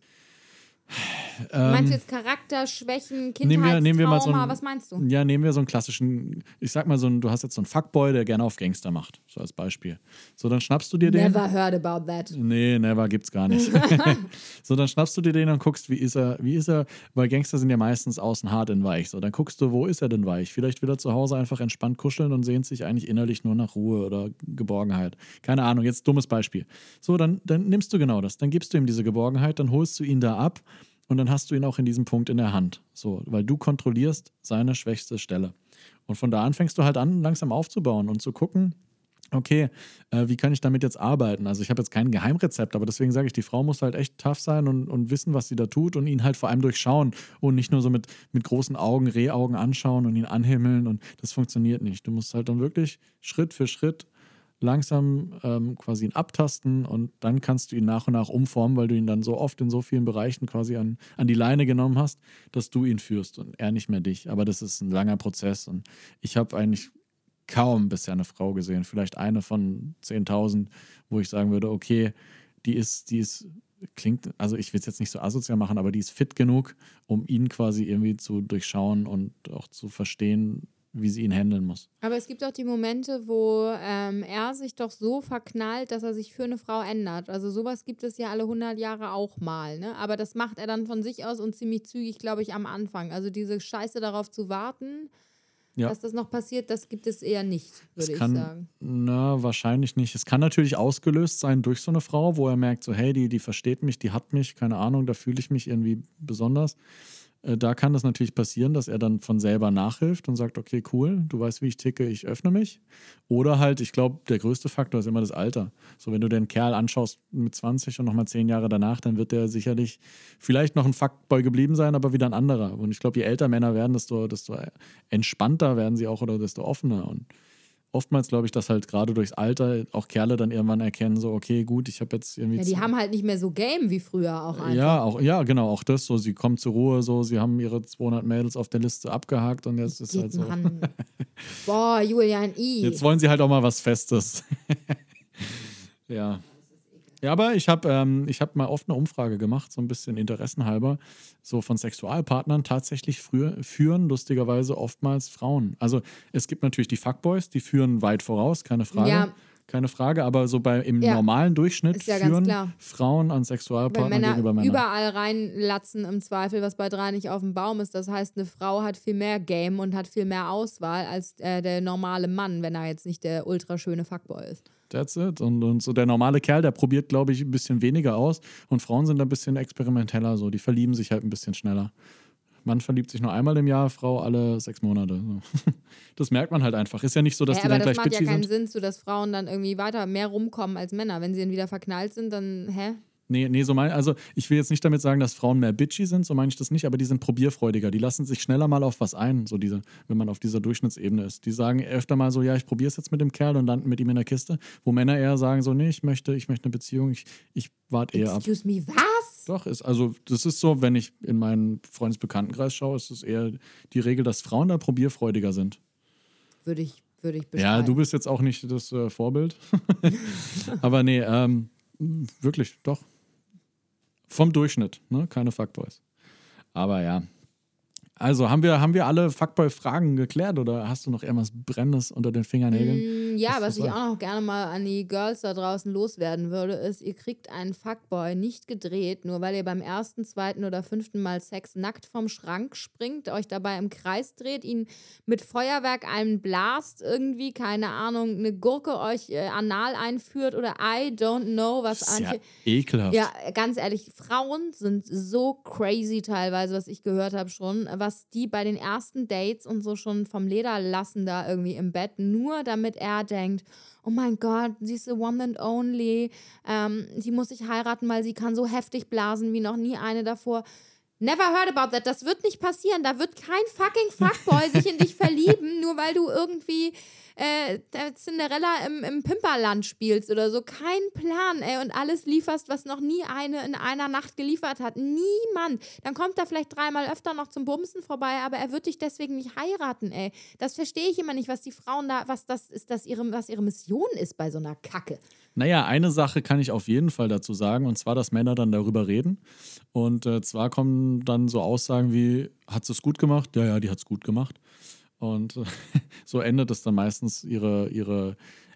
Ähm, meinst du jetzt Charakter, Schwächen, Nehmen wir- nehmen wir mal so Kindheitstrauma? ein- Was meinst du? Ja, nehmen wir so einen klassischen, ich sag mal so einen, du hast jetzt so einen Fuckboy, der gerne auf Gangster macht, so als Beispiel. So, dann schnappst du dir den. Never heard about that. Nee, never gibt's gar nicht. so, dann schnappst du dir den und guckst, wie ist er, wie ist er, weil Gangster sind ja meistens außen hart in weich. So, dann guckst du, wo ist er denn weich? Vielleicht will er zu Hause einfach entspannt kuscheln und sehnt sich eigentlich innerlich nur nach Ruhe oder Geborgenheit. Keine Ahnung, jetzt dummes Beispiel. So, dann, dann nimmst du genau das. Dann gibst du ihm diese Geborgenheit, dann holst du ihn da ab und dann hast du ihn auch in diesem Punkt in der Hand. So, weil du kontrollierst seine schwächste Stelle. Und von da an fängst du halt an, langsam aufzubauen und zu gucken, okay, äh, wie kann ich damit jetzt arbeiten? Also ich habe jetzt kein Geheimrezept, aber deswegen sage ich, die Frau muss halt echt tough sein und, und wissen, was sie da tut und ihn halt vor allem durchschauen und nicht nur so mit, mit großen Augen, Rehaugen anschauen und ihn anhimmeln und das funktioniert nicht. Du musst halt dann wirklich Schritt für Schritt langsam ähm, quasi ihn abtasten und dann kannst du ihn nach und nach umformen, weil du ihn dann so oft in so vielen Bereichen quasi an, an die Leine genommen hast, dass du ihn führst und er nicht mehr dich. Aber das ist ein langer Prozess und ich habe eigentlich kaum bisher eine Frau gesehen, vielleicht eine von 10.000, wo ich sagen würde, okay, die ist, die ist, klingt, also ich will es jetzt nicht so asozial machen, aber die ist fit genug, um ihn quasi irgendwie zu durchschauen und auch zu verstehen, wie sie ihn handeln muss. Aber es gibt auch die Momente, wo ähm, er sich doch so verknallt, dass er sich für eine Frau ändert. Also sowas gibt es ja alle 100 Jahre auch mal. Ne? Aber das macht er dann von sich aus und ziemlich zügig, glaube ich, am Anfang. Also diese Scheiße darauf zu warten, Ja. dass das noch passiert, das gibt es eher nicht, würde ich kann, sagen. Na, wahrscheinlich nicht. Es kann natürlich ausgelöst sein durch so eine Frau, wo er merkt, so, hey, die, die versteht mich, die hat mich, keine Ahnung, da fühle ich mich irgendwie besonders. Äh, Da kann das natürlich passieren, dass er dann von selber nachhilft und sagt, okay, cool, du weißt, wie ich ticke, ich öffne mich. Oder halt, ich glaube, der größte Faktor ist immer das Alter. So, wenn du den Kerl anschaust mit 20 und nochmal 10 Jahre danach, dann wird der sicherlich vielleicht noch ein Fuckboy geblieben sein, aber wieder ein anderer. Und ich glaube, je älter Männer werden, desto, desto entspannter werden sie auch oder desto offener. Und oftmals glaube ich, dass halt gerade durchs Alter auch Kerle dann irgendwann erkennen, so, okay, gut, ich habe jetzt irgendwie. Ja, die haben halt nicht mehr so Game wie früher auch einfach. ja, auch, ja, genau, auch das so. Sie kommen zur Ruhe, so, sie haben ihre 200 Mädels auf der Liste abgehakt und jetzt ist halt so. Mann. Boah, Julian I. Jetzt wollen sie halt auch mal was Festes. ja. Ja, aber ich habe ähm, ich hab mal oft eine Umfrage gemacht, so ein bisschen interessenhalber, so von Sexualpartnern. Tatsächlich früher, führen lustigerweise oftmals Frauen. Also es gibt natürlich die Fuckboys, die führen weit voraus, keine Frage. Ja. Keine Frage, aber so bei, im Ja. normalen Durchschnitt ja führen. Frauen an Weil Sexualpartner Männer, gegenüber Männern. überall reinlatzen im Zweifel, was bei drei nicht auf dem Baum ist. Das heißt, eine Frau hat viel mehr Game und hat viel mehr Auswahl als äh, der normale Mann, wenn er jetzt nicht der ultraschöne Fuckboy ist. That's it. Und, und so der normale Kerl, der probiert, glaube ich, ein bisschen weniger aus. Und Frauen sind ein bisschen experimenteller, so. Die verlieben sich halt ein bisschen schneller. Mann verliebt sich nur einmal im Jahr, Frau alle sechs Monate. So. Das merkt man halt einfach. Ist ja nicht so, dass Hä, die aber dann das gleich macht ja bitchy keinen sind. Sinn, so dass Frauen dann irgendwie weiter mehr rumkommen als Männer. Wenn sie dann wieder verknallt sind, dann, hä? Nee, nee, so mein, also ich will jetzt nicht damit sagen, dass Frauen mehr bitchy sind, so meine ich das nicht, aber die sind probierfreudiger. Die lassen sich schneller mal auf was ein, so diese, wenn man auf dieser Durchschnittsebene ist. Die sagen öfter mal so, ja, ich probiere es jetzt mit dem Kerl und landen mit ihm in der Kiste, wo Männer eher sagen so, nee, ich möchte, ich möchte eine Beziehung, ich, ich warte eher ab. Excuse me, was? Doch, ist, also das ist so, wenn ich in meinen Freundesbekanntenkreis schaue, ist es eher die Regel, dass Frauen da probierfreudiger sind. Würde ich, würde ich Ja, bestreiten. du bist jetzt auch nicht das äh, Vorbild. Aber nee, ähm, wirklich, doch. Vom Durchschnitt, ne? Keine Fuckboys. Aber ja. Also, haben wir, haben wir alle Fuckboy-Fragen geklärt oder hast du noch irgendwas Brennendes unter den Fingernägeln? Mm, Ja, Was- ich auch noch gerne mal an die Girls da draußen loswerden würde, ist, ihr kriegt einen Fuckboy nicht gedreht, nur weil ihr beim ersten, zweiten oder fünften Mal Sex nackt vom Schrank springt, euch dabei im Kreis dreht, ihn mit Feuerwerk einen blast, irgendwie, keine Ahnung, eine Gurke euch äh, anal einführt oder I don't know, was Das ist ja ekelhaft. Ja, ganz ehrlich, Frauen sind so crazy teilweise, was ich gehört habe schon, was die bei den ersten Dates und so schon vom Leder lassen da irgendwie im Bett, nur damit er denkt, oh mein Gott, sie ist the one and only, ähm, sie muss sich heiraten, weil sie kann so heftig blasen wie noch nie eine davor. Never heard about that. Das wird nicht passieren. Da wird kein fucking Fuckboy sich in dich verlieben, nur weil du irgendwie äh, der Cinderella im, im Pimperland spielst oder so. Kein Plan, ey. Und alles lieferst, was noch nie eine in einer Nacht geliefert hat. Niemand. Dann kommt er vielleicht dreimal öfter noch zum Bumsen vorbei, aber er wird dich deswegen nicht heiraten, ey. Das verstehe ich immer nicht, was die Frauen da, was das ist, das ihre, was ihre Mission ist bei so einer Kacke. Naja, eine Sache kann ich auf jeden Fall dazu sagen, und zwar, dass Männer dann darüber reden. Und äh, zwar kommen dann so Aussagen wie, hat sie es gut gemacht? Ja, ja, die hat es gut gemacht. Und äh, so endet es dann meistens ihre, ihre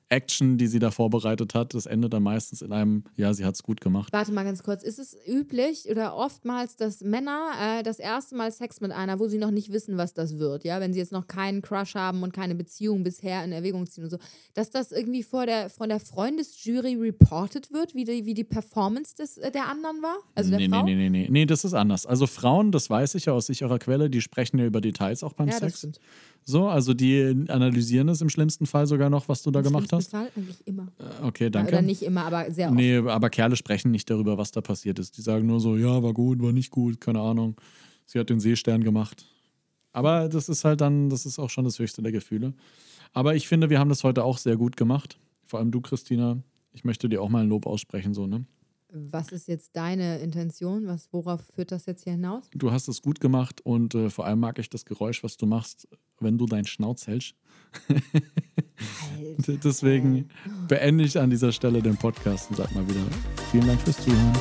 Action, die sie da vorbereitet hat. Das endet dann meistens in einem, ja, sie hat es gut gemacht. Warte mal ganz kurz. Ist es üblich oder oftmals, dass Männer äh, das erste Mal Sex mit einer, wo sie noch nicht wissen, was das wird, ja, wenn sie jetzt noch keinen Crush haben und keine Beziehung bisher in Erwägung ziehen und so, dass das irgendwie vor der, von der Freundesjury reported wird, wie die, wie die Performance des, äh, der anderen war? Also der nee, Frau? nee, nee, nee, nee. Nee, das ist anders. Also Frauen, das weiß ich ja aus sicherer Quelle, die sprechen ja über Details auch beim Ja, das Sex. stimmt. So, also die analysieren es im schlimmsten Fall sogar noch, was du da Im gemacht schlimmsten hast. Fall eigentlich immer. Okay, Ja, danke. Oder nicht immer, aber sehr oft. Nee, aber Kerle sprechen nicht darüber, was da passiert ist. Die sagen nur so, ja, war gut, war nicht gut, keine Ahnung. Sie hat den Seestern gemacht. Aber das ist halt dann, das ist auch schon das höchste der Gefühle. Aber ich finde, wir haben das heute auch sehr gut gemacht. Vor allem du, Christina. Ich möchte dir auch mal ein Lob aussprechen, so, ne? Was ist jetzt deine Intention? Was, worauf führt das jetzt hier hinaus? Du hast es gut gemacht und äh, vor allem mag ich das Geräusch, was du machst, wenn du deinen Schnauz hältst. Alter. Deswegen beende ich an dieser Stelle den Podcast und sag mal wieder vielen Dank fürs Zuhören.